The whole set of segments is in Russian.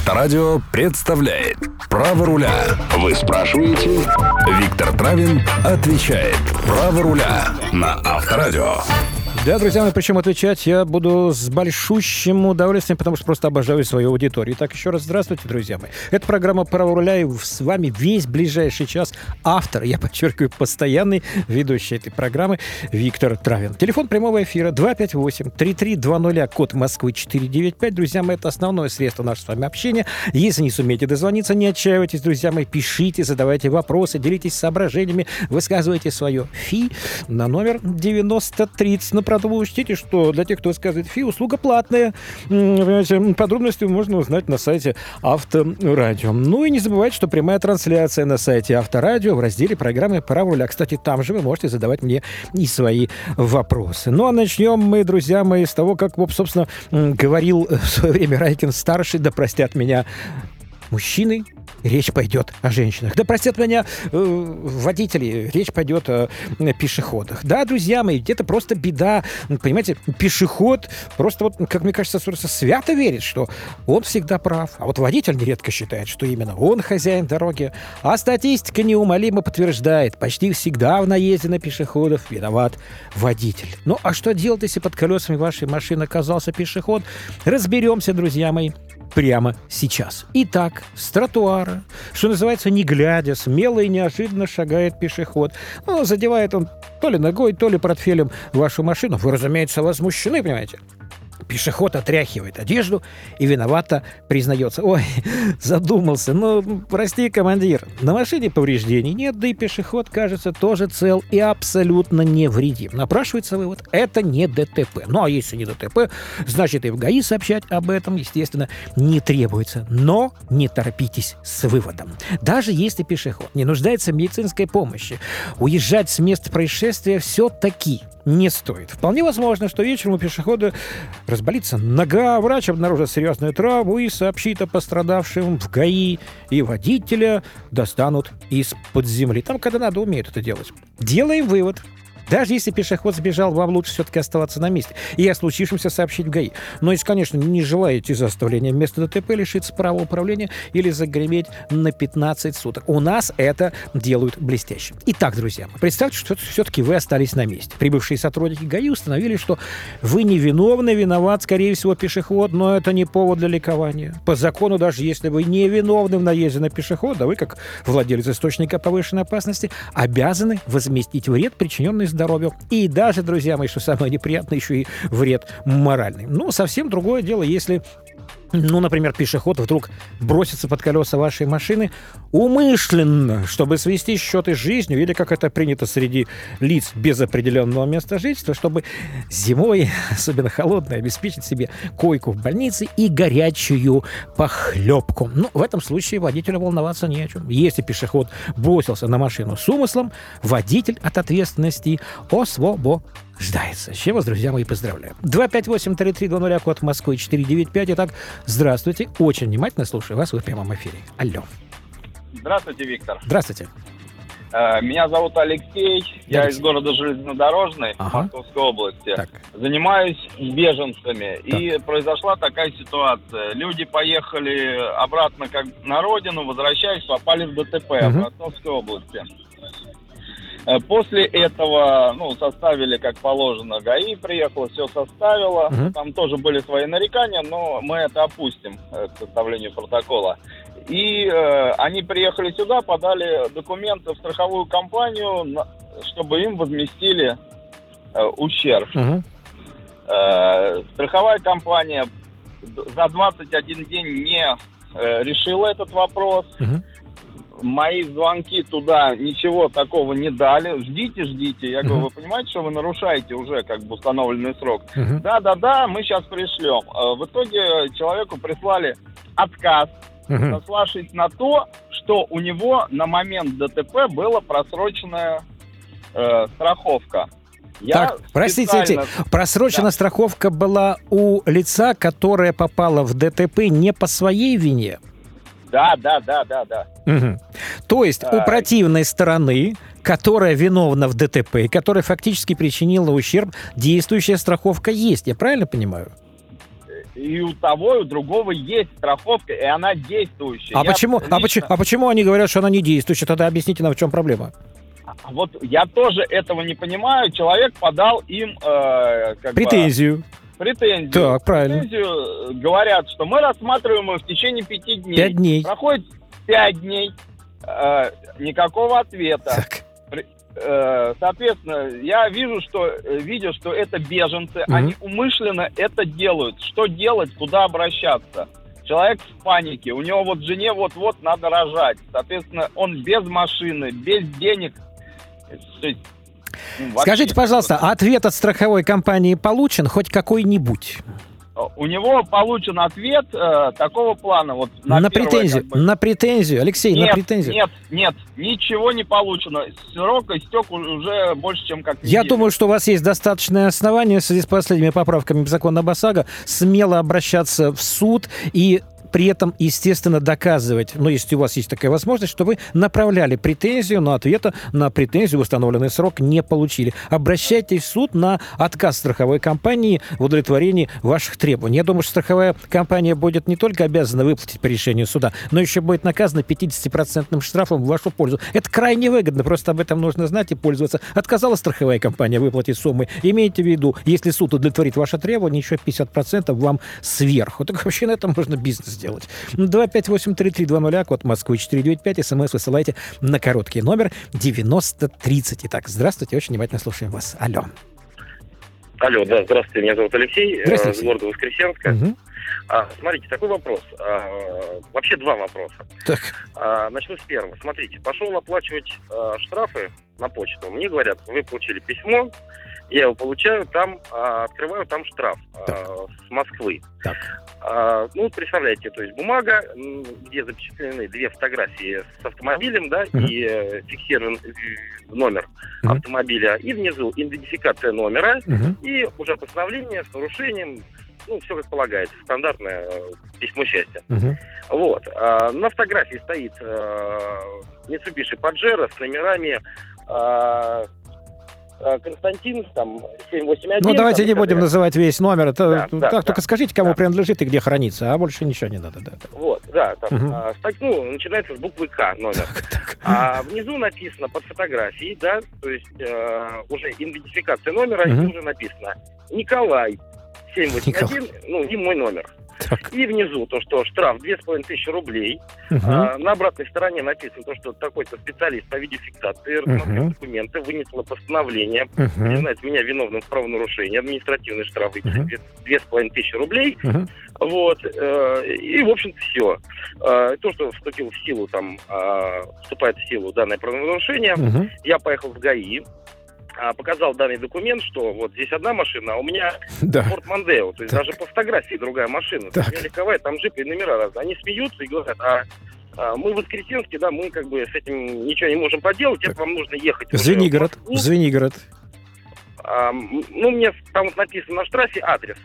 Авторадио представляет Право руля. Вы спрашиваете? Виктор Травин отвечает. Право руля на Авторадио. Да, друзья мои, причем отвечать я буду с большущим удовольствием, потому что просто обожаю свою аудиторию. Итак, еще раз здравствуйте, друзья мои. Это программа «Право руля», и с вами весь ближайший час автор, я подчеркиваю, постоянный ведущий этой программы Виктор Травин. Телефон прямого эфира 258-3320, код Москвы 495. Друзья мои, это основное средство нашего с вами общения. Если не сумеете дозвониться, не отчаивайтесь, друзья мои, пишите, задавайте вопросы, делитесь соображениями, высказывайте свое фи на номер 9030. Правда, вы учтите, что для тех, кто высказывает фи, услуга платная. Понимаете, подробности можно узнать на сайте Авторадио. Ну и не забывайте, что прямая трансляция на сайте Авторадио в разделе программы «Право руля». Кстати, там же вы можете задавать мне и свои вопросы. Ну а начнем мы, друзья мои, с того, как, собственно, говорил в свое время Райкин-старший, да простят меня мужчины, речь пойдет о женщинах. Да простят меня э, водители, речь пойдет о э, пешеходах. Да, друзья мои, это просто беда. Понимаете, пешеход просто вот, как мне кажется, свято верит, что он всегда прав. А вот водитель нередко считает, что именно он хозяин дороги. А статистика неумолимо подтверждает, почти всегда в наезде на пешеходов виноват водитель. Ну а что делать, если под колесами вашей машины оказался пешеход? Разберемся, друзья мои прямо сейчас. Итак, с тротуара, что называется, не глядя, смело и неожиданно шагает пешеход. Ну, задевает он то ли ногой, то ли портфелем вашу машину. Вы, разумеется, возмущены, понимаете? Пешеход отряхивает одежду и виновато признается. Ой, задумался. Ну, прости, командир, на машине повреждений нет, да и пешеход, кажется, тоже цел и абсолютно невредим. Напрашивается вывод, это не ДТП. Ну, а если не ДТП, значит и в ГАИ сообщать об этом, естественно, не требуется. Но не торопитесь с выводом. Даже если пешеход не нуждается в медицинской помощи, уезжать с места происшествия все-таки не стоит. Вполне возможно, что вечером у пешехода разболится нога, врач обнаружит серьезную травму и сообщит о пострадавшем в ГАИ, и водителя достанут из-под земли. Там, когда надо, умеют это делать. Делаем вывод. Даже если пешеход сбежал, вам лучше все-таки оставаться на месте и о случившемся сообщить в ГАИ. Но если, конечно, не желаете за оставление места ДТП лишиться права управления или загреметь на 15 суток. У нас это делают блестяще. Итак, друзья, представьте, что все-таки вы остались на месте. Прибывшие сотрудники ГАИ установили, что вы невиновны, виноват, скорее всего, пешеход, но это не повод для ликования. По закону, даже если вы не виновны в наезде на пешехода, вы, как владелец источника повышенной опасности, обязаны возместить вред, причиненный здоровью здоровью. И даже, друзья мои, что самое неприятное, еще и вред моральный. Ну, совсем другое дело, если ну, например, пешеход вдруг бросится под колеса вашей машины умышленно, чтобы свести счеты с жизнью, или, как это принято среди лиц без определенного места жительства, чтобы зимой, особенно холодной, обеспечить себе койку в больнице и горячую похлебку. Ну, в этом случае водителю волноваться не о чем. Если пешеход бросился на машину с умыслом, водитель от ответственности освобожден ждается. С чем вас, друзья мои, поздравляю. 258-3320, код Москвы 495. Итак, здравствуйте. Очень внимательно слушаю вас. В прямом эфире. Алло. Здравствуйте, Виктор. Здравствуйте. Э, меня зовут Алексей, я из города Железнодорожный, ага. Московской области. Так. Занимаюсь беженцами. Так. И произошла такая ситуация. Люди поехали обратно как на родину, возвращаясь, попали в ДТП угу. в Московской области. Э, после этого, ну, составили, как положено, ГАИ приехала, все составила. Угу. Там тоже были свои нарекания, но мы это опустим э, к составлению протокола. И э, они приехали сюда, подали документы в страховую компанию, чтобы им возместили э, ущерб. Угу. Э, страховая компания за 21 день не э, решила этот вопрос. Угу мои звонки туда ничего такого не дали. Ждите, ждите. Я говорю, вы понимаете, что вы нарушаете уже как бы установленный срок? Да, да, да, мы сейчас пришлем. Э, в итоге человеку прислали отказ, сославшись на то, что у него на момент ДТП была просроченная э, страховка. Я так, простите, специально... просроченная да. страховка была у лица, которое попало в ДТП не по своей вине. Да, да, да, да, да. Угу. То есть а... у противной стороны, которая виновна в ДТП, которая фактически причинила ущерб, действующая страховка есть. Я правильно понимаю? и у того, и у другого есть страховка, и она действующая. А почему, лично... а, почему, а почему они говорят, что она не действующая? Тогда объясните нам, в чем проблема. А вот я тоже этого не понимаю. Человек подал им э, как претензию. Бы, претензию. Так, правильно. Претензию э, говорят, что мы рассматриваем его в течение пяти дней. Пять дней. Проходит пять дней, э, никакого ответа. Так. Э, соответственно, я вижу, что э, видя, что это беженцы, угу. они умышленно это делают. Что делать, куда обращаться? Человек в панике, у него вот жене вот-вот надо рожать. Соответственно, он без машины, без денег. Ну, Скажите, пожалуйста, ответ от страховой компании получен хоть какой-нибудь? у него получен ответ э, такого плана. Вот на, на первое, претензию, как бы... на претензию, Алексей, нет, на претензию. Нет, нет, ничего не получено. Срок истек уже больше, чем как Я думаю, что у вас есть достаточное основание в связи с последними поправками в закон об ОСАГО смело обращаться в суд и при этом, естественно, доказывать, ну, если у вас есть такая возможность, что вы направляли претензию, но ответа на претензию в установленный срок не получили. Обращайтесь в суд на отказ страховой компании в удовлетворении ваших требований. Я думаю, что страховая компания будет не только обязана выплатить по решению суда, но еще будет наказана 50% штрафом в вашу пользу. Это крайне выгодно, просто об этом нужно знать и пользоваться. Отказала страховая компания выплатить суммы. Имейте в виду, если суд удовлетворит ваше требование, еще 50% вам сверху. Так вообще на этом можно бизнес сделать. 258-3320, код Москвы 495, смс высылайте на короткий номер 9030. Итак, здравствуйте, очень внимательно слушаем вас. Алло. Алло, да, здравствуйте, меня зовут Алексей, здравствуйте. из города Воскресенска. Угу. А, смотрите, такой вопрос. А, вообще два вопроса. Так. А, начну с первого. Смотрите, пошел оплачивать а, штрафы на почту. Мне говорят, вы получили письмо, я его получаю, там а, открываю, там штраф а, с Москвы. Так. А, ну, представляете, то есть бумага, где запечатлены две фотографии с автомобилем, да, uh-huh. и э, фиксирован номер uh-huh. автомобиля, и внизу идентификация номера, uh-huh. и уже постановление с нарушением, ну, все как полагается, стандартное э, письмо счастья. Uh-huh. Вот. А, на фотографии стоит а, Mitsubishi Pajero с номерами а, Э, Константин, там, 781. Ну, давайте не будем называть весь номер. Это, да, так, да, только да, скажите, кому да. принадлежит и где хранится, а больше ничего не надо. Да. Вот, да. Там, угу. а, так, ну, начинается с буквы К номер. Так, так. А внизу написано под фотографией, да, то есть э, уже идентификация номера, угу. и уже написано Николай 781, Николай. ну, и мой номер. Так. И внизу то, что штраф 2500 рублей. Угу. А, на обратной стороне написано то, что такой-то специалист по видеофиксации рассмотрел угу. документы, вынесло постановление, угу. признать меня виновным в правонарушении, административный штраф угу. 2500 рублей. Угу. Вот. Э, и, в общем-то, все. Э, то, что вступил в силу, там, э, вступает в силу данное правонарушение, угу. я поехал в ГАИ, а, показал данный документ, что вот здесь одна машина, а у меня да. Ford Mondeo. То есть так. даже по фотографии другая машина. Так. У легковая, там джип и номера разные. Они смеются и говорят, а а, мы в Воскресенске, да, мы как бы с этим ничего не можем поделать, это вам нужно ехать. Звенигород, в Звенигород. А, ну, мне там вот написано на штрафе адрес.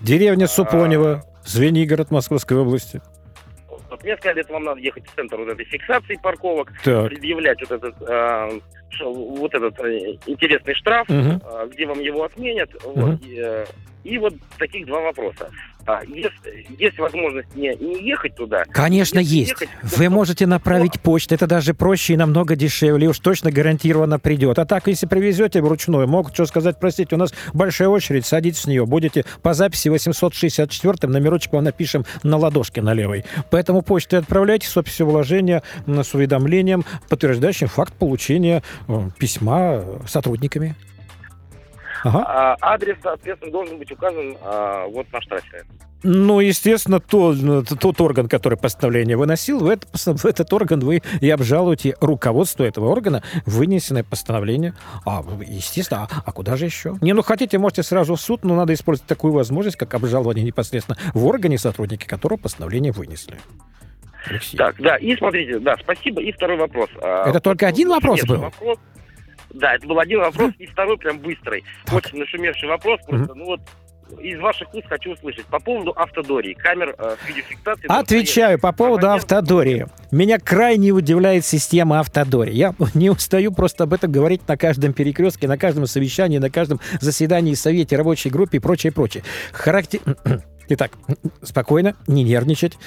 Деревня Супонева, а, Звенигород Московской области. Мне сказали, это вам надо ехать в центр вот этой фиксации парковок, так. предъявлять вот этот, э, вот этот э, интересный штраф, угу. э, где вам его отменят. Угу. Вот, и, э, и вот таких два вопроса. А, есть, есть возможность не, не ехать туда. Конечно, есть. Ехать, Вы можете направить почту. Это даже проще и намного дешевле. Уж точно гарантированно придет. А так, если привезете вручную, могут что сказать, простите, у нас большая очередь, садитесь в нее. Будете по записи 864 номерочек вам напишем на ладошке на левой. Поэтому почтой отправляйте с описью вложения с уведомлением, подтверждающим факт получения э, письма сотрудниками. Ага. А, адрес, соответственно, должен быть указан а, вот на штрафе. Ну, естественно, тот, тот орган, который постановление выносил, в, это, в этот орган вы и обжалуете руководство этого органа вынесенное постановление. А, естественно, а, а куда же еще? Не, ну хотите, можете сразу в суд, но надо использовать такую возможность, как обжалование непосредственно в органе сотрудники которого постановление вынесли. Алексей. Так, да, и смотрите, да, спасибо. И второй вопрос. А, это только один вопрос был? Вопрос. Да, это был один вопрос, и второй прям быстрый. Так. Очень нашумевший вопрос, просто, mm-hmm. ну вот, из ваших уст хочу услышать по поводу автодории, камер э, с видеофиксацией. Отвечаю по поводу автодории. Меня крайне удивляет система автодории. Я не устаю просто об этом говорить на каждом перекрестке, на каждом совещании, на каждом заседании, совете, рабочей группе и прочее, прочее. Характер... Итак, спокойно, не нервничать,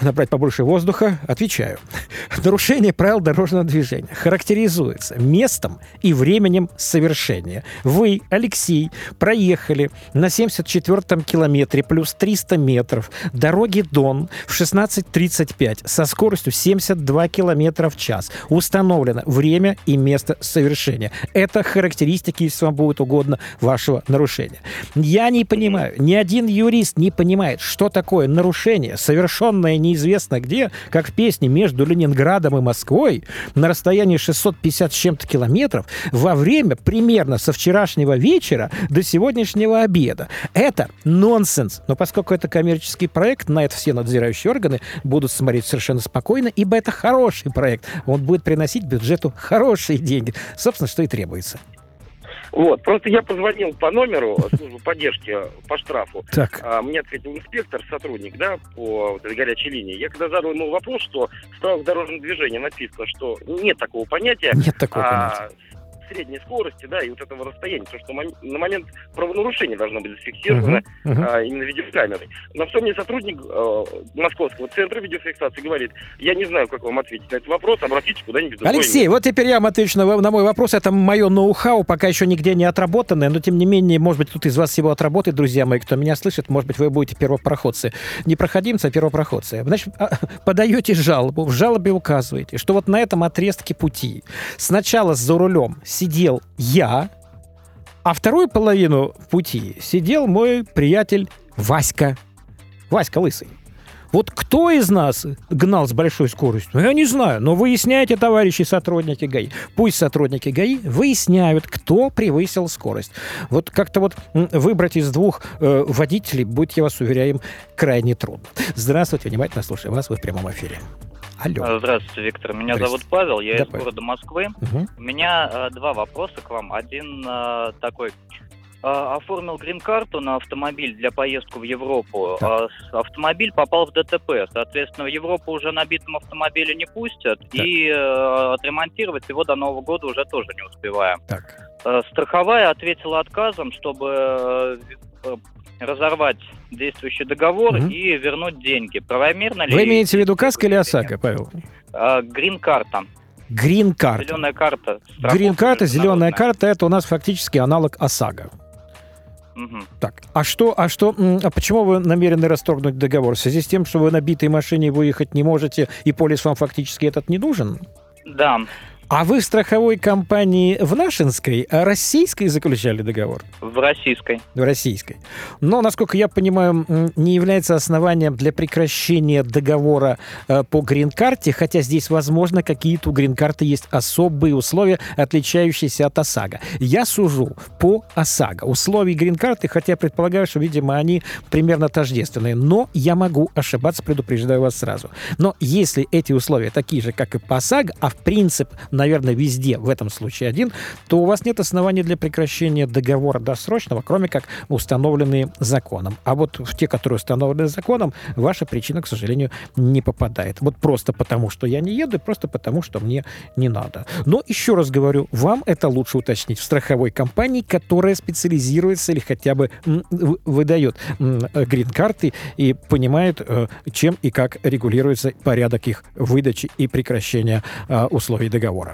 набрать побольше воздуха. Отвечаю. Нарушение правил дорожного движения характеризуется местом и временем совершения. Вы, Алексей, проехали на 74-м километре плюс 300 метров дороги Дон в 16.35 со скоростью 72 километра в час. Установлено время и место совершения. Это характеристики, если вам будет угодно, вашего нарушения. Я не понимаю, ни один юрист не понимает, что такое нарушение, совершенное неизвестно где, как в песне «Между Ленинградом и Москвой» на расстоянии 650 с чем-то километров во время примерно со вчерашнего вечера до сегодняшнего обеда. Это нонсенс. Но поскольку это коммерческий проект, на это все надзирающие органы будут смотреть совершенно спокойно, ибо это хороший проект. Он будет приносить бюджету хорошие деньги. Собственно, что и требуется. Вот, просто я позвонил по номеру службы поддержки по штрафу. Так. А, мне ответил инспектор, сотрудник, да, по вот этой горячей линии. Я когда задал ему вопрос, что в правилах дорожного движения написано, что нет такого понятия. Нет такого а, понятия средней скорости, да, и вот этого расстояния, потому что на момент правонарушения должно быть зафиксировано uh-huh, uh-huh. А, именно видеокамерой. На что мне сотрудник э, Московского центра видеофиксации говорит, я не знаю, как вам ответить на этот вопрос, обратитесь куда-нибудь. Алексей, вот теперь я вам отвечу на, на мой вопрос. Это мое ноу-хау, пока еще нигде не отработанное, но тем не менее, может быть, тут из вас всего отработает, друзья мои, кто меня слышит, может быть, вы будете первопроходцы. Не проходимцы, а первопроходцы. Значит, а, подаете жалобу, в жалобе указываете, что вот на этом отрезке пути сначала за рулем сидел я, а вторую половину пути сидел мой приятель Васька. Васька Лысый. Вот кто из нас гнал с большой скоростью? Ну, я не знаю, но выясняйте, товарищи сотрудники ГАИ. Пусть сотрудники ГАИ выясняют, кто превысил скорость. Вот как-то вот выбрать из двух э, водителей, будет, я вас уверяю, крайне трудно. Здравствуйте, внимательно слушаю вас, вы в прямом эфире. Алло. А, здравствуйте, Виктор. Меня зовут Павел, я да, из Павел. города Москвы. Угу. У меня э, два вопроса к вам. Один э, такой. Э, оформил грин-карту на автомобиль для поездки в Европу. Э, автомобиль попал в ДТП. Соответственно, в Европу уже набитым автомобилем не пустят. Так. И э, отремонтировать его до Нового года уже тоже не успеваем. Так. Страховая ответила отказом, чтобы разорвать действующий договор угу. и вернуть деньги. Правомерно ли... Вы имеете в виду КАСК или ОСАГО, Павел? Грин-карта. Грин-карта. Зеленая карта. Грин-карта, зеленая карта, это у нас фактически аналог ОСАГО. Угу. Так, а что, а что, а почему вы намерены расторгнуть договор? В связи с тем, что вы на битой машине выехать не можете, и полис вам фактически этот не нужен? Да. А вы в страховой компании в Нашинской, а российской заключали договор? В российской. В российской. Но, насколько я понимаю, не является основанием для прекращения договора э, по грин-карте, хотя здесь, возможно, какие-то у грин-карты есть особые условия, отличающиеся от ОСАГО. Я сужу по ОСАГО. Условия грин-карты, хотя предполагаю, что, видимо, они примерно тождественные. Но я могу ошибаться, предупреждаю вас сразу. Но если эти условия такие же, как и по ОСАГО, а в принципе наверное, везде, в этом случае один, то у вас нет оснований для прекращения договора досрочного, кроме как установленные законом. А вот в те, которые установлены законом, ваша причина, к сожалению, не попадает. Вот просто потому, что я не еду, и просто потому, что мне не надо. Но еще раз говорю, вам это лучше уточнить в страховой компании, которая специализируется или хотя бы выдает грин-карты и понимает, э, чем и как регулируется порядок их выдачи и прекращения э, условий договора.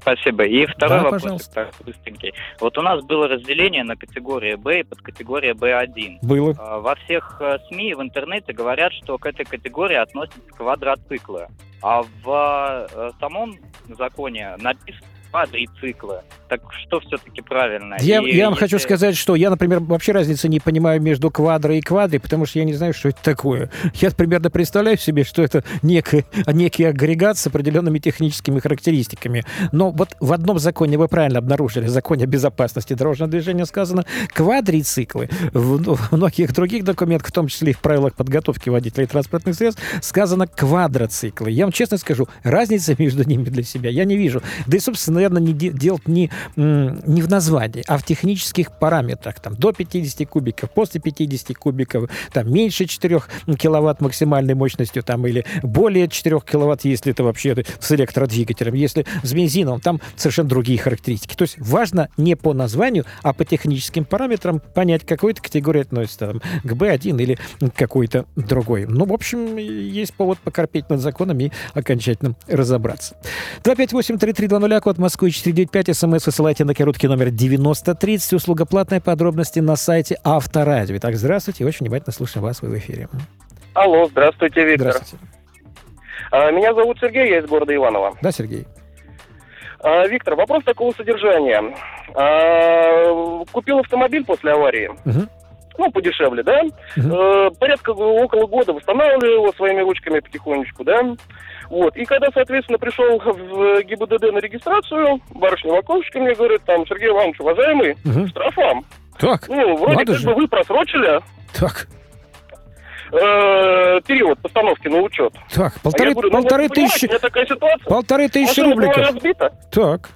Спасибо. И второй да, вопрос, пожалуйста. быстренький. Вот у нас было разделение на категории Б и под категорию Б1. Было. А, во всех э, СМИ в интернете говорят, что к этой категории относятся квадроциклы. А в э, самом законе написано квадроциклы. Так что все-таки правильно? Я, и, я вам если... хочу сказать, что я, например, вообще разницы не понимаю между квадро и квадри, потому что я не знаю, что это такое. Я примерно представляю себе, что это некий, некий агрегат с определенными техническими характеристиками. Но вот в одном законе вы правильно обнаружили, в законе безопасности дорожного движения сказано квадрициклы. В, в многих других документах, в том числе и в правилах подготовки водителей транспортных средств, сказано квадроциклы. Я вам честно скажу, разницы между ними для себя я не вижу. Да и, собственно, наверное, не де- делать не не в названии, а в технических параметрах. Там до 50 кубиков, после 50 кубиков, там меньше 4 киловатт максимальной мощностью, там или более 4 киловатт, если это вообще с электродвигателем. Если с бензином, там совершенно другие характеристики. То есть важно не по названию, а по техническим параметрам понять, к какой-то категории относится там, к B1 или какой-то другой. Ну, в общем, есть повод покорпеть над законами и окончательно разобраться. 258-3320, код Москвы 495, смс высылайте на короткий номер 9030, услуга платная, подробности на сайте Авторадио. Итак, здравствуйте, очень внимательно слушаем вас, вы в эфире. Алло, здравствуйте, Виктор. Здравствуйте. А, меня зовут Сергей, я из города Иваново. Да, Сергей. А, Виктор, вопрос такого содержания. А, купил автомобиль после аварии. Угу. Ну, подешевле, да? Угу. Порядка около года восстанавливаю его своими ручками потихонечку, да? Вот. И когда, соответственно, пришел в ГИБДД на регистрацию, барышня в окошечке мне говорит, там, Сергей Иванович, уважаемый, угу. штраф вам. Так, Ну, вроде как же. бы вы просрочили. Так э, период постановки на учет. Так, полторы, а говорю, ну, полторы тысячи... такая ситуация. Полторы тысячи рубликов. разбита. Так.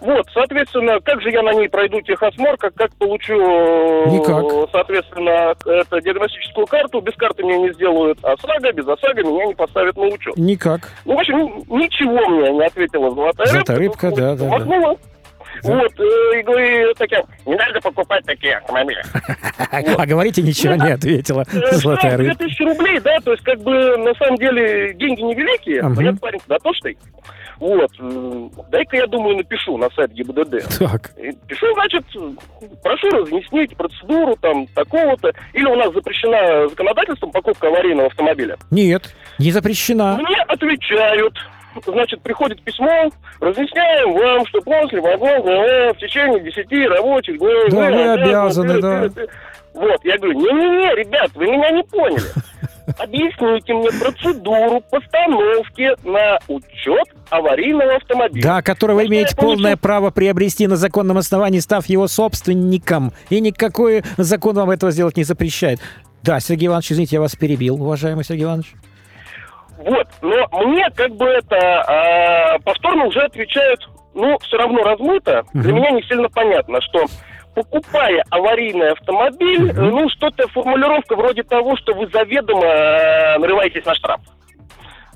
Вот, соответственно, как же я на ней пройду техосмотр, как, как получу, Никак. соответственно, это диагностическую карту, без карты мне не сделают ОСАГО, без ОСАГО меня не поставят на учет. Никак. Ну, в общем, ничего мне не ответила золотая, золотая рыбка. рыбка, да, да, да. Вот, э, и говорю таким, не надо покупать такие автомобили. А говорите, ничего не ответила э, золотая рыбка. 2000 рублей, да, то есть как бы на самом деле деньги невеликие, но я парень дотошный. Вот. Дай-ка, я думаю, напишу на сайт ГИБДД. Так. Пишу, значит, прошу разъяснить процедуру там такого-то. Или у нас запрещена законодательством покупка аварийного автомобиля? Нет, не запрещена. Мне отвечают, значит, приходит письмо, разъясняем вам, что после возможно в течение 10 рабочих дней... Да, вы, обязаны, да. Вот, я говорю, не-не-не, ребят, вы меня не поняли. Объясните мне процедуру постановки на учет аварийного автомобиля. Да, который вы имеете полное право приобрести на законном основании, став его собственником. И никакой закон вам этого сделать не запрещает. Да, Сергей Иванович, извините, я вас перебил, уважаемый Сергей Иванович. Вот, но мне как бы это э, повторно уже отвечают, ну, все равно размыто. Угу. Для меня не сильно понятно, что покупая аварийный автомобиль, угу. ну, что-то формулировка вроде того, что вы заведомо э, нарываетесь на штраф.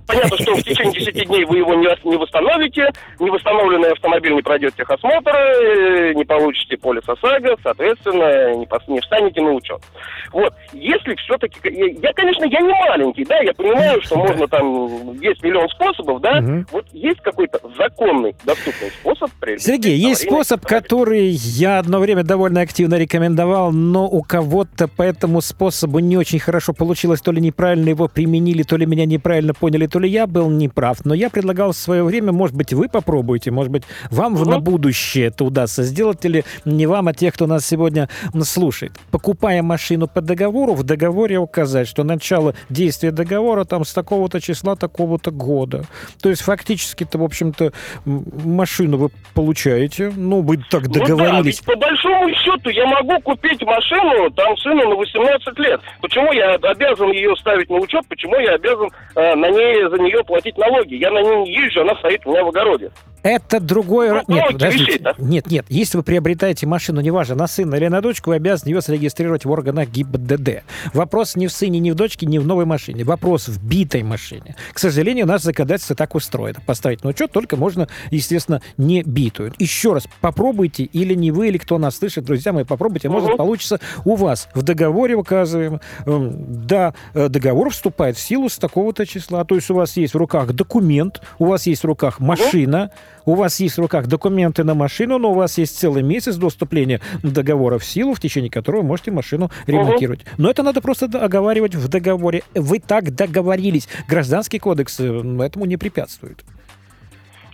Понятно, что в течение 10 дней вы его не, не восстановите, невосстановленный автомобиль не пройдет техосмотр, э, не получите полис ОСАГО, соответственно, не, не встанете на учет. Вот, если все-таки... Я, конечно, я не маленький, да, я понимаю, что можно там... Есть миллион способов, да, угу. вот есть какой-то законный, доступный способ... Сергей, есть способ, который я одно время довольно активно рекомендовал, но у кого-то по этому способу не очень хорошо получилось, то ли неправильно его применили, то ли меня неправильно поняли, то ли я был неправ, но я предлагал в свое время, может быть, вы попробуете, может быть, вам угу. на будущее это удастся сделать, или не вам, а тех, кто нас сегодня слушает. Покупая машину по договору, в договоре указать, что начало действия договора там с такого-то числа, такого-то года. То есть фактически-то, в общем-то, машину вы получаете, ну, вы так договорились. Ну да, по большому счету я могу купить машину там сыну на 18 лет. Почему я обязан ее ставить на учет, почему я обязан э, на ней за нее платить налоги. Я на ней не езжу, она стоит у меня в огороде. Это другой... Ну, нет, подождите. да? Нет, нет. Если вы приобретаете машину, неважно, на сына или на дочку, вы обязаны ее зарегистрировать в органах ГИБДД. Вопрос не в сыне, не в дочке, не в новой машине. Вопрос в битой машине. К сожалению, у нас законодательство так устроено. Поставить на учет только можно, естественно, не битую. Еще раз, попробуйте, или не вы, или кто нас слышит, друзья мои, попробуйте, может угу. получится у вас. В договоре указываем, э, да, э, договор вступает в силу с такого-то числа. То есть у вас есть в руках документ, у вас есть в руках машина, угу у вас есть в руках документы на машину, но у вас есть целый месяц до вступления договора в силу, в течение которого вы можете машину ремонтировать. Угу. Но это надо просто оговаривать в договоре. Вы так договорились. Гражданский кодекс э, этому не препятствует.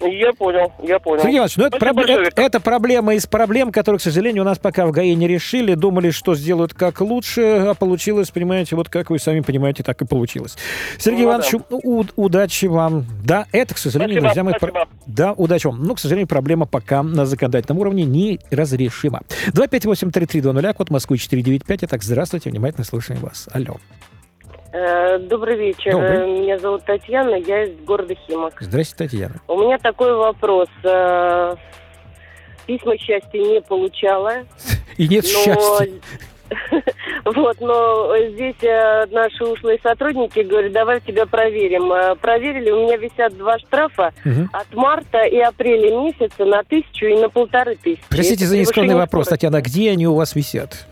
Я понял, я понял. Сергей Иванович, ну это, проб... это, это проблема из проблем, которые, к сожалению, у нас пока в ГАИ не решили. Думали, что сделают как лучше, а получилось, понимаете, вот как вы сами понимаете, так и получилось. Сергей ну, Иванович, да. у, удачи вам. Да, это, к сожалению, спасибо, друзья мои... Спасибо. Да, удачи вам. Но, к сожалению, проблема пока на законодательном уровне неразрешима. 258-3320, код Москвы 495. Итак, здравствуйте, внимательно слушаем вас. Алло. Э, добрый вечер. Добрый. Меня зовут Татьяна, я из города Химок. Здравствуйте, Татьяна. У меня такой вопрос. Э, письма счастья не получала. И нет но... счастья. Вот, но здесь э, наши ушлые сотрудники говорят, давай тебя проверим. Э, проверили, у меня висят два штрафа угу. от марта и апреля месяца на тысячу и на полторы тысячи. Простите за нескромный вопрос, Татьяна, где они у вас висят?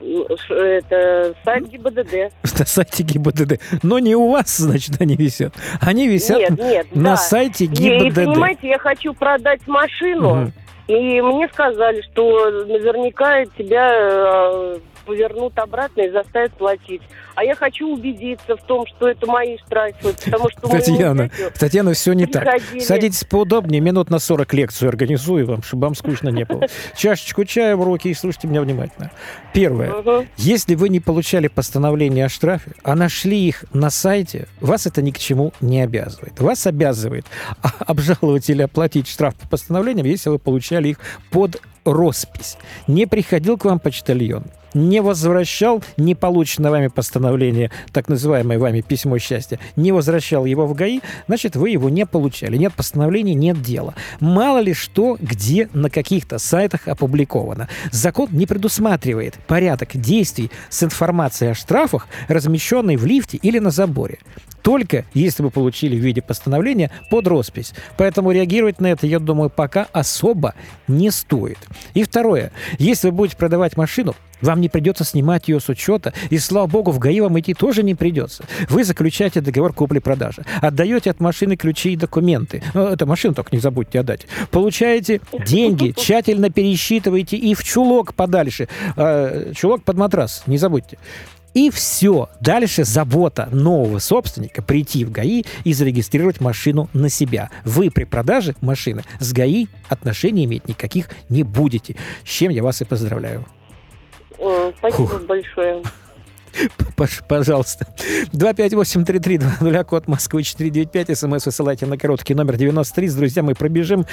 Это сайт ГИБДД. На сайте ГИБДД. Но не у вас, значит, они висят. Они висят нет, нет, на да. сайте ГИБДД. И, понимаете, я хочу продать машину, угу. И мне сказали, что наверняка тебя э, повернут обратно и заставят платить. А я хочу убедиться в том, что это мои штрафы, потому что... Татьяна, Татьяна, все не так. Садитесь поудобнее, минут на 40 лекцию организую вам, чтобы вам скучно не было. Чашечку чая в руки и слушайте меня внимательно. Первое. Если вы не получали постановление о штрафе, а нашли их на сайте, вас это ни к чему не обязывает. Вас обязывает обжаловать или оплатить штраф по постановлениям, если вы получали их под роспись. Не приходил к вам почтальон, не возвращал не полученное вами постановление, так называемое вами письмо счастья, не возвращал его в ГАИ, значит, вы его не получали. Нет постановления, нет дела. Мало ли что, где, на каких-то сайтах опубликовано. Закон не предусматривает порядок действий с информацией о штрафах, размещенной в лифте или на заборе только если вы получили в виде постановления под роспись. Поэтому реагировать на это, я думаю, пока особо не стоит. И второе. Если вы будете продавать машину, вам не придется снимать ее с учета, и, слава богу, в ГАИ вам идти тоже не придется. Вы заключаете договор купли-продажи, отдаете от машины ключи и документы. Ну, это машину только не забудьте отдать. Получаете деньги, тщательно пересчитываете и в чулок подальше. Э, чулок под матрас, не забудьте. И все. Дальше забота нового собственника прийти в ГАИ и зарегистрировать машину на себя. Вы при продаже машины с ГАИ отношений иметь никаких не будете. С чем я вас и поздравляю. Спасибо Фух. большое. Пожалуйста. 258-3320, код Москвы 495. СМС высылайте на короткий номер 93. Друзья, мы пробежим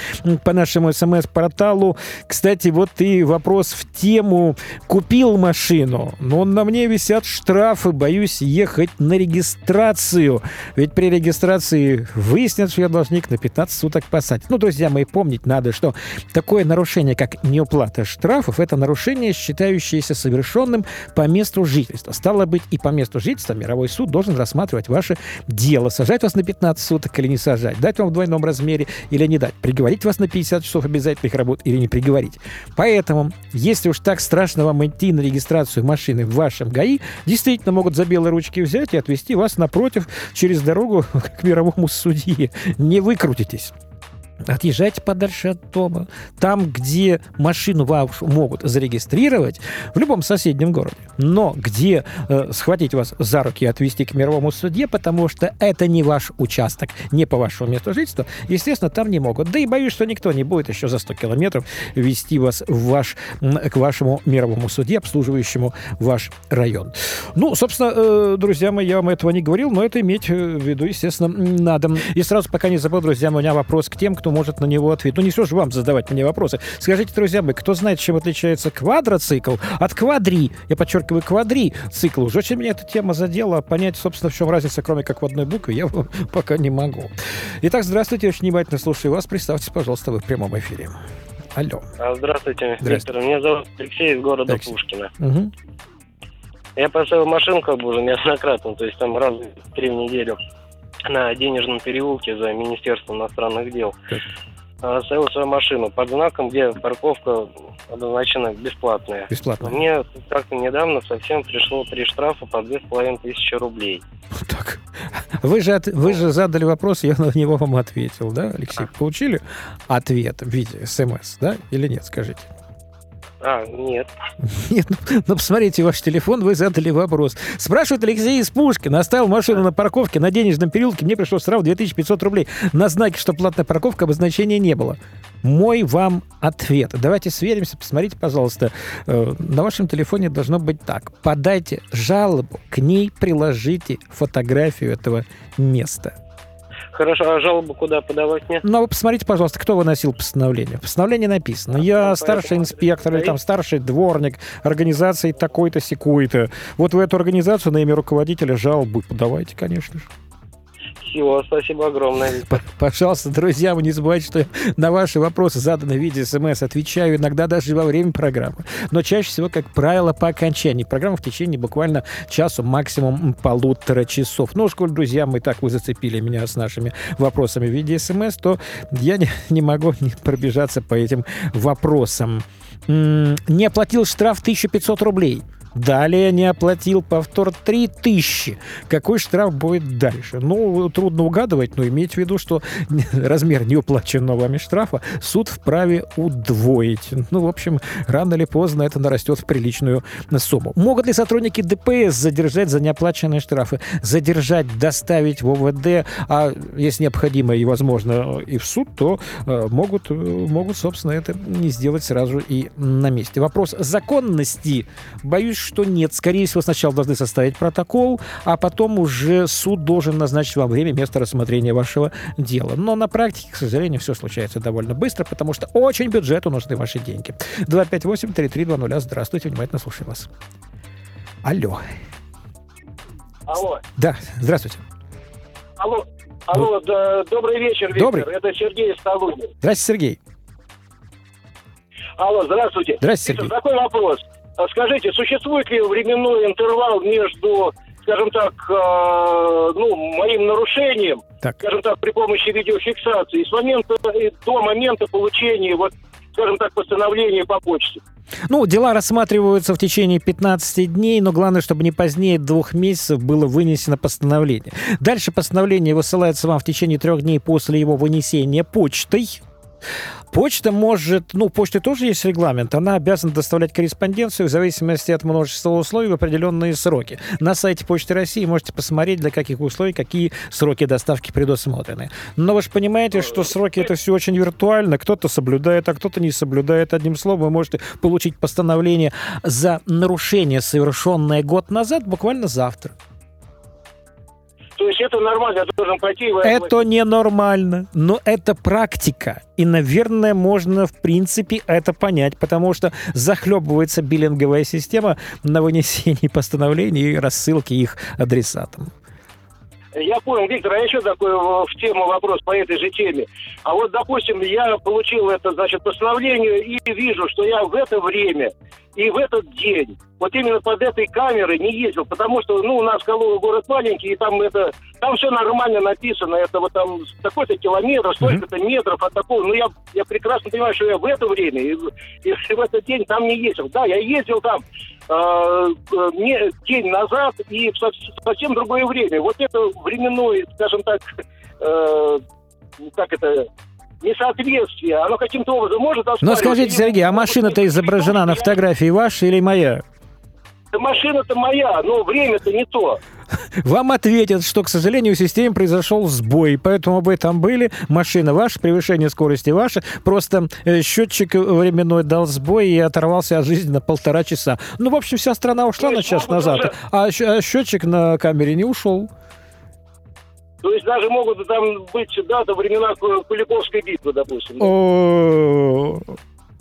по нашему СМС-порталу. Кстати, вот и вопрос в тему. Купил машину, но на мне висят штрафы. Боюсь ехать на регистрацию. Ведь при регистрации выяснят, что я должник на 15 суток посадить. Ну, друзья, мы помнить надо, что такое нарушение, как неуплата штрафов, это нарушение, считающееся совершенным по месту жительства Стало быть, и по месту жительства мировой суд должен рассматривать ваше дело. Сажать вас на 15 суток или не сажать, дать вам в двойном размере или не дать, приговорить вас на 50 часов обязательных работ или не приговорить. Поэтому, если уж так страшно вам идти на регистрацию машины в вашем ГАИ, действительно могут за белые ручки взять и отвезти вас напротив через дорогу к мировому судье. Не выкрутитесь. Отъезжайте подальше от дома. Там, где машину вашу могут зарегистрировать, в любом соседнем городе. Но где э, схватить вас за руки и отвезти к мировому судье, потому что это не ваш участок, не по вашему месту жительства, естественно, там не могут. Да и боюсь, что никто не будет еще за 100 километров вести вас в ваш, к вашему мировому судье, обслуживающему ваш район. Ну, собственно, э, друзья мои, я вам этого не говорил, но это иметь в виду, естественно, надо. И сразу, пока не забыл, друзья, у меня вопрос к тем, кто кто может на него ответить. Ну, не все же вам задавать мне вопросы. Скажите, друзья мои, кто знает, чем отличается квадроцикл от квадри? Я подчеркиваю, квадри цикл. Уже очень меня эта тема задела. Понять, собственно, в чем разница, кроме как в одной букве, я пока не могу. Итак, здравствуйте, очень внимательно слушаю вас. Представьтесь, пожалуйста, вы в прямом эфире. Алло. Здравствуйте, здравствуйте. Виктор. Меня зовут Алексей из города Алексей. Пушкина. Угу. Я поставил бы уже неоднократно, то есть там раз в три в неделю на Денежном переулке за Министерством иностранных дел. Так. Ставил свою машину под знаком, где парковка обозначена бесплатная. Бесплатно. Мне как-то недавно совсем пришло три штрафа по две с половиной тысячи рублей. Так. Вы же, от, вы же задали вопрос, я на него вам ответил, да, Алексей? Получили ответ в виде смс, да, или нет, скажите? А, нет. Нет, ну, ну посмотрите ваш телефон, вы задали вопрос. Спрашивает Алексей из Пушкина. Оставил машину на парковке на денежном переулке, мне пришло сразу 2500 рублей. На знаке, что платная парковка, обозначения не было. Мой вам ответ. Давайте сверимся, посмотрите, пожалуйста. Э, на вашем телефоне должно быть так. Подайте жалобу, к ней приложите фотографию этого места. Хорошо, а жалобу куда подавать мне? Ну, вы посмотрите, пожалуйста, кто выносил постановление. Постановление написано. Я ну, старший инспектор или там старший дворник организации такой-то, секой-то. Вот в эту организацию на имя руководителя жалобу подавайте, конечно же. Все, спасибо огромное. Пожалуйста, друзья, вы не забывайте, что на ваши вопросы, заданные в виде смс, отвечаю иногда даже во время программы. Но чаще всего, как правило, по окончании программы в течение буквально часу, максимум полутора часов. Ну, школь, друзья, мы так вы зацепили меня с нашими вопросами в виде смс, то я не, не могу не пробежаться по этим вопросам. Не оплатил штраф 1500 рублей. Далее не оплатил повтор 3000. Какой штраф будет дальше? Ну, трудно угадывать, но имейте в виду, что размер неуплаченного вами штрафа суд вправе удвоить. Ну, в общем, рано или поздно это нарастет в приличную сумму. Могут ли сотрудники ДПС задержать за неоплаченные штрафы? Задержать, доставить в ОВД, а если необходимо и возможно и в суд, то э, могут, могут, собственно, это не сделать сразу и на месте. Вопрос законности, боюсь, что нет. Скорее всего, сначала должны составить протокол, а потом уже суд должен назначить вам время, место рассмотрения вашего дела. Но на практике, к сожалению, все случается довольно быстро, потому что очень бюджету нужны ваши деньги. 258-3320. Здравствуйте, внимательно слушаю вас. Алло. Алло. Да, здравствуйте. Алло. Алло, да, добрый вечер, Виктор. Добрый. Это Сергей из Здравствуйте, Сергей. Алло, здравствуйте. Здравствуйте, Сергей. Такой вопрос. А скажите, существует ли временной интервал между, скажем так, э, ну, моим нарушением, так. скажем так, при помощи видеофиксации, с момента до момента получения, вот, скажем так, постановления по почте? Ну, дела рассматриваются в течение 15 дней, но главное, чтобы не позднее двух месяцев было вынесено постановление. Дальше постановление высылается вам в течение трех дней после его вынесения почтой. Почта может, ну, почте тоже есть регламент, она обязана доставлять корреспонденцию в зависимости от множества условий в определенные сроки. На сайте Почты России можете посмотреть, для каких условий какие сроки доставки предусмотрены. Но вы же понимаете, что сроки это все очень виртуально, кто-то соблюдает, а кто-то не соблюдает. Одним словом, вы можете получить постановление за нарушение, совершенное год назад, буквально завтра. То есть это нормально, я должен пойти... Это ненормально, но это практика. И, наверное, можно, в принципе, это понять, потому что захлебывается биллинговая система на вынесении постановлений и рассылке их адресатам. Я понял, Виктор, а еще такой в тему вопрос по этой же теме. А вот, допустим, я получил это, значит, постановление и вижу, что я в это время и в этот день вот именно под этой камерой не ездил, потому что, ну, у нас Калуга город маленький, и там это, там все нормально написано, это вот там такой-то километр, столько-то метров от такого, ну, я, я прекрасно понимаю, что я в это время и, и в этот день там не ездил. Да, я ездил там э, не, день назад и в совсем другое время. Вот это временное, скажем так, э, как это, несоответствие, оно каким-то образом может Но скажите, Сергей, а машина-то изображена на фотографии ваша или моя? Машина-то моя, но время-то не то. Вам ответят, что, к сожалению, в системе произошел сбой, поэтому вы там были, машина ваша, превышение скорости ваше, просто э, счетчик временной дал сбой и оторвался от жизни на полтора часа. Ну, в общем, вся страна ушла на час назад, а, а счетчик на камере не ушел. То есть даже могут там быть да, до времена Куликовской битвы, допустим.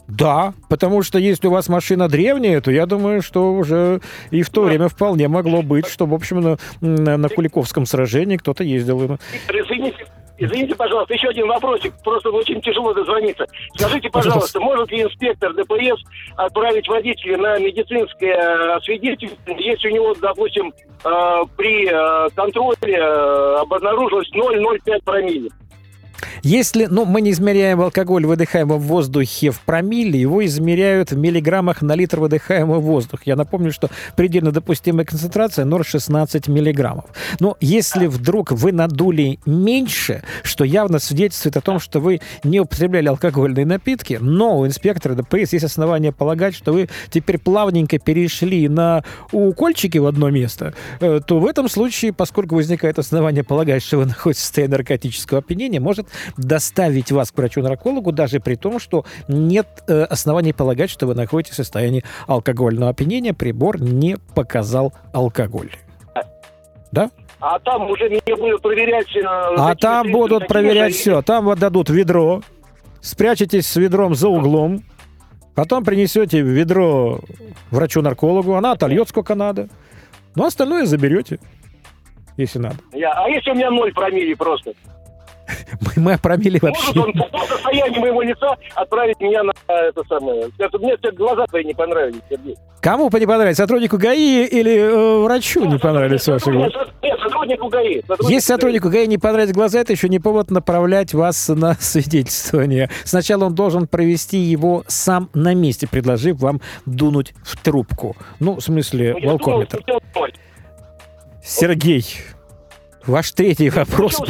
Да, потому что если у вас машина древняя, то я думаю, что уже и в то да. время вполне могло быть, что, в общем, на, на, на Куликовском сражении кто-то ездил. Извините, Извините, пожалуйста, еще один вопросик. Просто очень тяжело дозвониться. Скажите, пожалуйста, может ли инспектор ДПС отправить водителя на медицинское освидетельствование, если у него, допустим, э, при э, контроле э, обнаружилось 0,05 промилле? Если, ну, мы не измеряем алкоголь, выдыхаемый в воздухе в промилле, его измеряют в миллиграммах на литр выдыхаемого воздуха. Я напомню, что предельно допустимая концентрация 0,16 миллиграммов. Но если вдруг вы надули меньше, что явно свидетельствует о том, что вы не употребляли алкогольные напитки, но у инспектора ДПС есть основания полагать, что вы теперь плавненько перешли на укольчики в одно место, э, то в этом случае, поскольку возникает основание полагать, что вы находитесь в состоянии наркотического опьянения, может доставить вас к врачу-наркологу, даже при том, что нет э, оснований полагать, что вы находитесь в состоянии алкогольного опьянения, прибор не показал алкоголь. Да? А там уже не будут проверять... Э, а там будут проверять все. Там вот дадут ведро, спрячетесь с ведром за углом, потом принесете ведро врачу-наркологу, она отольет сколько надо, ну остальное заберете. если надо. Я, а если у меня ноль промили просто? Мы, мы промили вообще. Может он по состоянию моего лица отправить меня на это самое. Скажет, мне глаза твои не понравились, Сергей. Кому не понравились? Сотруднику ГАИ или э, врачу не понравились ваши глаза? Нет, сотруднику ГАИ. Сотруднику Если сотруднику ГАИ не понравились глаза, это еще не повод направлять вас на свидетельствование. Сначала он должен провести его сам на месте, предложив вам дунуть в трубку. Ну, в смысле, ну, волкометр. Сергей, ваш третий вопрос.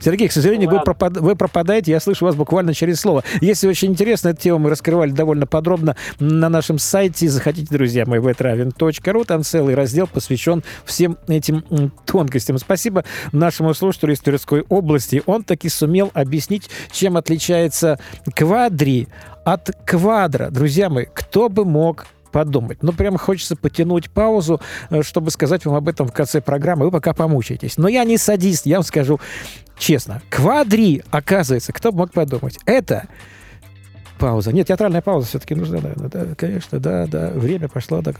Сергей, к сожалению, вы, пропад... вы пропадаете, я слышу вас буквально через слово. Если очень интересно, эту тему мы раскрывали довольно подробно на нашем сайте. Заходите, друзья мои, в etravin.ru. Там целый раздел посвящен всем этим тонкостям. Спасибо нашему слушателю из Тверской области. Он таки сумел объяснить, чем отличается квадри от квадра. Друзья мои, кто бы мог подумать. Ну, прямо хочется потянуть паузу, э, чтобы сказать вам об этом в конце программы. Вы пока помучаетесь. Но я не садист, я вам скажу честно. Квадри, оказывается, кто бы мог подумать, это пауза. Нет, театральная пауза все-таки нужна, наверное. Да, конечно, да, да. Время пошло. Так...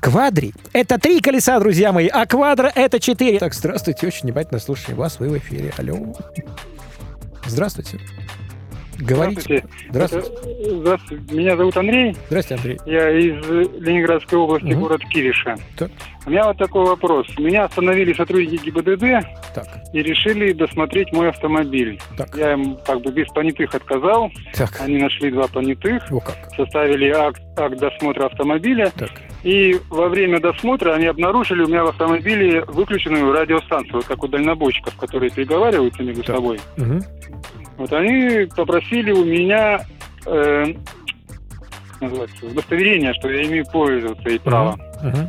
Квадри — это три колеса, друзья мои, а квадра — это четыре. Так, здравствуйте, очень внимательно слушаю вас, вы в эфире. Алло. Здравствуйте. Говорите. Здравствуйте. Здравствуйте. Меня зовут Андрей. Здравствуйте, Андрей. Я из Ленинградской области, угу. город Кириша. Так. У меня вот такой вопрос. Меня остановили сотрудники ГИБДД так. и решили досмотреть мой автомобиль. Так. Я им как бы без понятых отказал. Так. Они нашли два понятых, О, как. составили акт, акт досмотра автомобиля. Так. И во время досмотра они обнаружили у меня в автомобиле выключенную радиостанцию, как у дальнобойщиков, которые переговариваются между так. собой. Угу. Вот они попросили у меня э, удостоверение, что я имею пользоваться и право. Uh-huh.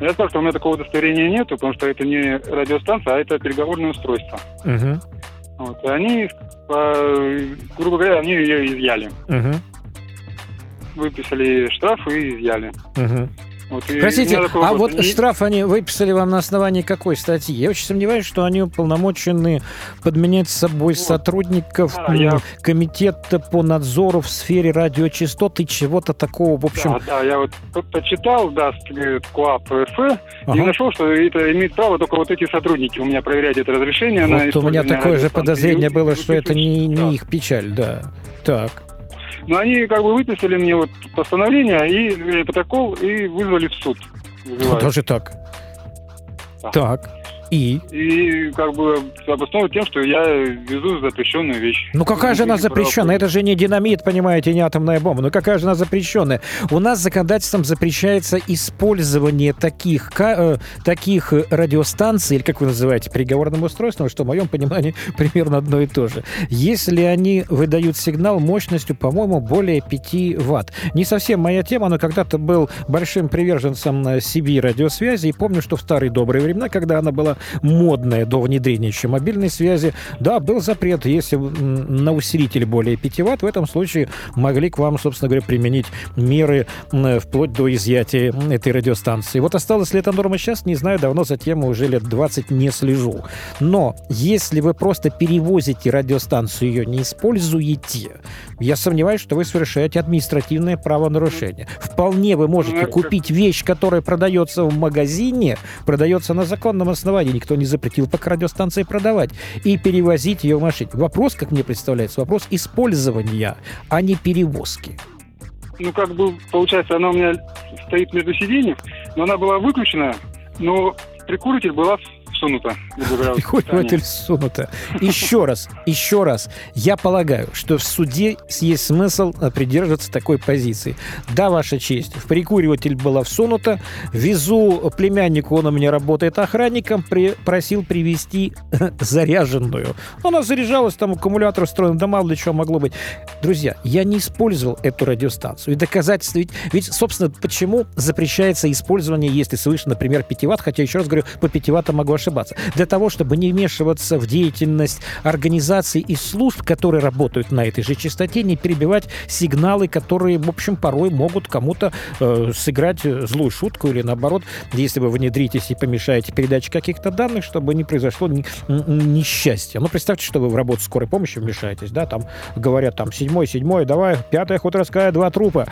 Я сказал, что у меня такого удостоверения нет, потому что это не радиостанция, а это переговорное устройство. Uh-huh. Вот, и они, грубо говоря, они ее изъяли. Uh-huh. Выписали штраф и изъяли. Uh-huh. Вот, Простите, а вот не... штраф они выписали вам на основании какой статьи? Я очень сомневаюсь, что они уполномочены подменять с собой вот. сотрудников а, я... комитета по надзору в сфере радиочастот и чего-то такого, в общем... Да, да, я вот почитал, да, КОАП РФ, ага. и нашел, что это имеет право только вот эти сотрудники у меня проверять это разрешение. Вот у меня такое же подозрение было, что это не, не да. их печаль, да. Так. Но они как бы выписали мне вот постановление и протокол и вызвали в суд. Даже так? Да. Так. И? И как бы обосновывают тем, что я везу запрещенную вещь. Ну какая же она запрещенная? Это же не динамит, понимаете, не атомная бомба. Ну какая же она запрещенная? У нас законодательством запрещается использование таких, э, таких радиостанций, или как вы называете, переговорным устройством, что в моем понимании примерно одно и то же. Если они выдают сигнал мощностью, по-моему, более 5 ватт. Не совсем моя тема, но когда-то был большим приверженцем CB радиосвязи и помню, что в старые добрые времена, когда она была модное до внедрения еще мобильной связи, да, был запрет, если на усилитель более 5 ватт, в этом случае могли к вам, собственно говоря, применить меры вплоть до изъятия этой радиостанции. Вот осталась ли эта норма сейчас, не знаю, давно за тем уже лет 20 не слежу. Но если вы просто перевозите радиостанцию, ее не используете, я сомневаюсь, что вы совершаете административное правонарушение. Вполне вы можете купить вещь, которая продается в магазине, продается на законном основании, никто не запретил пока радиостанции продавать, и перевозить ее в машине. Вопрос, как мне представляется, вопрос использования, а не перевозки. Ну, как бы, получается, она у меня стоит между сиденьев, но она была выключена, но прикуритель была сунуто. Прихватыватель сунуто. Еще раз, еще раз. Я полагаю, что в суде есть смысл э, придерживаться такой позиции. Да, Ваша честь, в прикуриватель была всунута. Везу племяннику, он у меня работает охранником, при, просил привезти заряженную. Она заряжалась, там аккумулятор встроен, да мало ли что могло быть. Друзья, я не использовал эту радиостанцию. И доказательства... Ведь, ведь собственно, почему запрещается использование, если свыше, например, 5 ватт, хотя, еще раз говорю, по 5 ваттам могу ошибаться, ошибаться. Для того, чтобы не вмешиваться в деятельность организаций и служб, которые работают на этой же частоте, не перебивать сигналы, которые, в общем, порой могут кому-то э, сыграть злую шутку или наоборот, если вы внедритесь и помешаете передаче каких-то данных, чтобы не произошло несчастье. Ну, представьте, что вы в работу скорой помощи вмешаетесь, да, там говорят, там, седьмой, седьмой, давай, пятая хуторская, два трупа,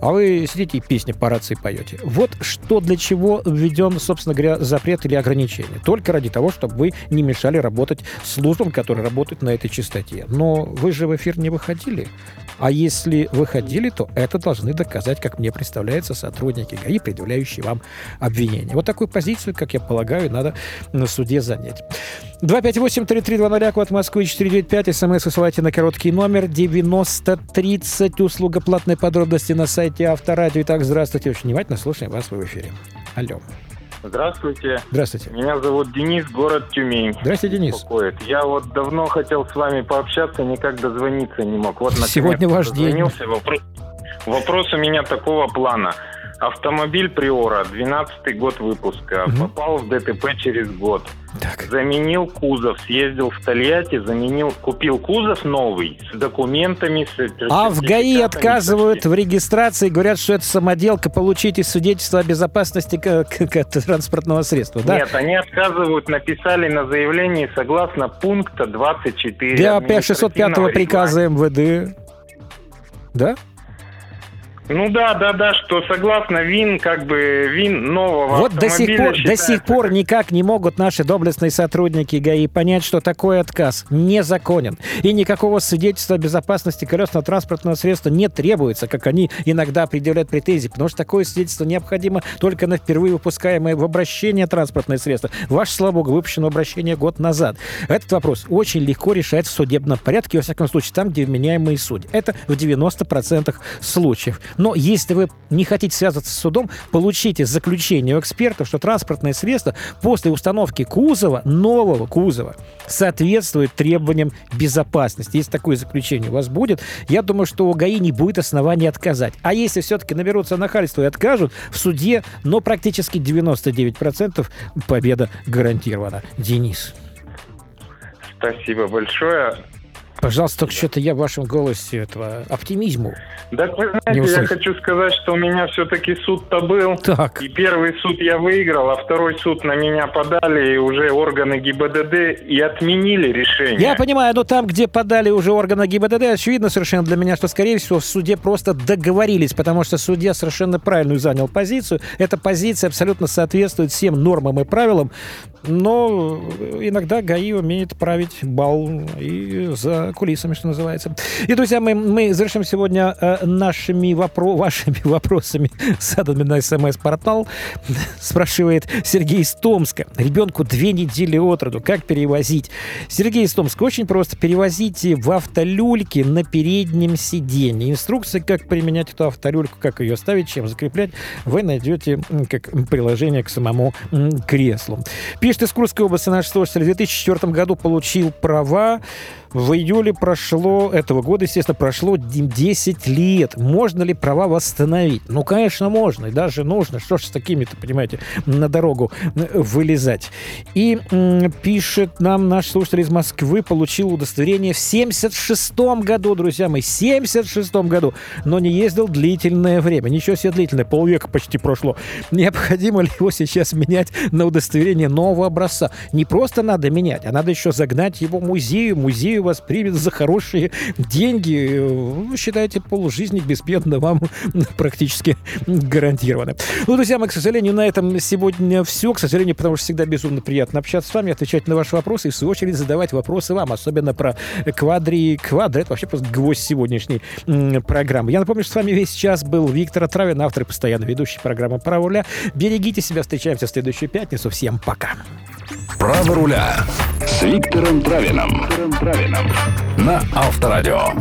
а вы сидите и песни по рации поете. Вот что для чего введен, собственно говоря, запрет или ограничение. Только ради того, чтобы вы не мешали работать службам, которые работают на этой частоте. Но вы же в эфир не выходили. А если выходили, то это должны доказать, как мне представляется, сотрудники ГАИ, предъявляющие вам обвинение. Вот такую позицию, как я полагаю, надо на суде занять. 258-3320, код Москвы 495, смс высылайте на короткий номер 9030, услуга платной подробности на сайте Авторадио. Итак, здравствуйте, очень внимательно слушаем вас в эфире. Алло. Здравствуйте. Здравствуйте. Меня зовут Денис, город Тюмень. Здравствуйте, Денис. Беспокоит. Я вот давно хотел с вами пообщаться, никак дозвониться не мог. Вот Сегодня ваш день. Вопрос, вопрос у меня такого плана. Автомобиль Приора, 12 год выпуска, угу. попал в ДТП через год. Так. Заменил кузов, съездил в Тольятти, заменил, купил кузов новый с документами. С а в ГАИ отказывают в регистрации, говорят, что это самоделка, получите свидетельство о безопасности транспортного средства, да? Нет, они отказывают, написали на заявлении согласно пункта 24. Для 605 приказа МВД. Да? Ну да, да, да, что согласно ВИН, как бы ВИН нового Вот до сих пор, до сих пор никак не могут наши доблестные сотрудники ГАИ понять, что такой отказ незаконен. И никакого свидетельства о безопасности колесного транспортного средства не требуется, как они иногда предъявляют претензии, потому что такое свидетельство необходимо только на впервые выпускаемое в обращение транспортное средство. Ваше, слава богу, выпущено обращение год назад. Этот вопрос очень легко решать в судебном порядке, во всяком случае, там, где вменяемые судьи. Это в 90% случаев. Но если вы не хотите связываться с судом, получите заключение у экспертов, что транспортное средство после установки кузова, нового кузова, соответствует требованиям безопасности. Если такое заключение у вас будет, я думаю, что у ГАИ не будет оснований отказать. А если все-таки наберутся нахальства и откажут, в суде, но практически 99% победа гарантирована. Денис. Спасибо большое. Пожалуйста, только что-то я в вашем голосе этого оптимизму. Так вы знаете, я хочу сказать, что у меня все-таки суд-то был. Так. И первый суд я выиграл, а второй суд на меня подали и уже органы ГИБДД и отменили решение. Я понимаю, но там, где подали уже органы ГИБДД, очевидно совершенно для меня, что, скорее всего, в суде просто договорились, потому что судья совершенно правильную занял позицию. Эта позиция абсолютно соответствует всем нормам и правилам, но иногда ГАИ умеет править бал и за кулисами, что называется. И, друзья, мы, мы завершим сегодня э, нашими вопро вашими вопросами, заданными на смс-портал. Спрашивает Сергей из Томска. Ребенку две недели от роду. Как перевозить? Сергей из Томска. Очень просто. Перевозите в автолюльке на переднем сиденье. Инструкция, как применять эту автолюльку, как ее ставить, чем закреплять, вы найдете как приложение к самому креслу. Пишет из Курской области наш слушатель. В 2004 году получил права. В июле прошло, этого года, естественно, прошло 10 лет. Можно ли права восстановить? Ну, конечно, можно. И даже нужно. Что ж с такими-то, понимаете, на дорогу вылезать. И м, пишет нам наш слушатель из Москвы, получил удостоверение в 76 году, друзья мои, в 76 году, но не ездил длительное время. Ничего себе длительное, полвека почти прошло. Необходимо ли его сейчас менять на удостоверение нового образца? Не просто надо менять, а надо еще загнать его музею, музею Россию вас примет за хорошие деньги. Вы считаете, полжизни безбедно вам практически гарантировано. Ну, друзья, мы, к сожалению, на этом сегодня все. К сожалению, потому что всегда безумно приятно общаться с вами, отвечать на ваши вопросы и, в свою очередь, задавать вопросы вам, особенно про квадри квадры. Это вообще просто гвоздь сегодняшней программы. Я напомню, что с вами весь час был Виктор Травин, автор и постоянно ведущий программы «Право руля». Берегите себя, встречаемся в следующую пятницу. Всем пока. «Право руля» с Виктором Травином. На Авторадио.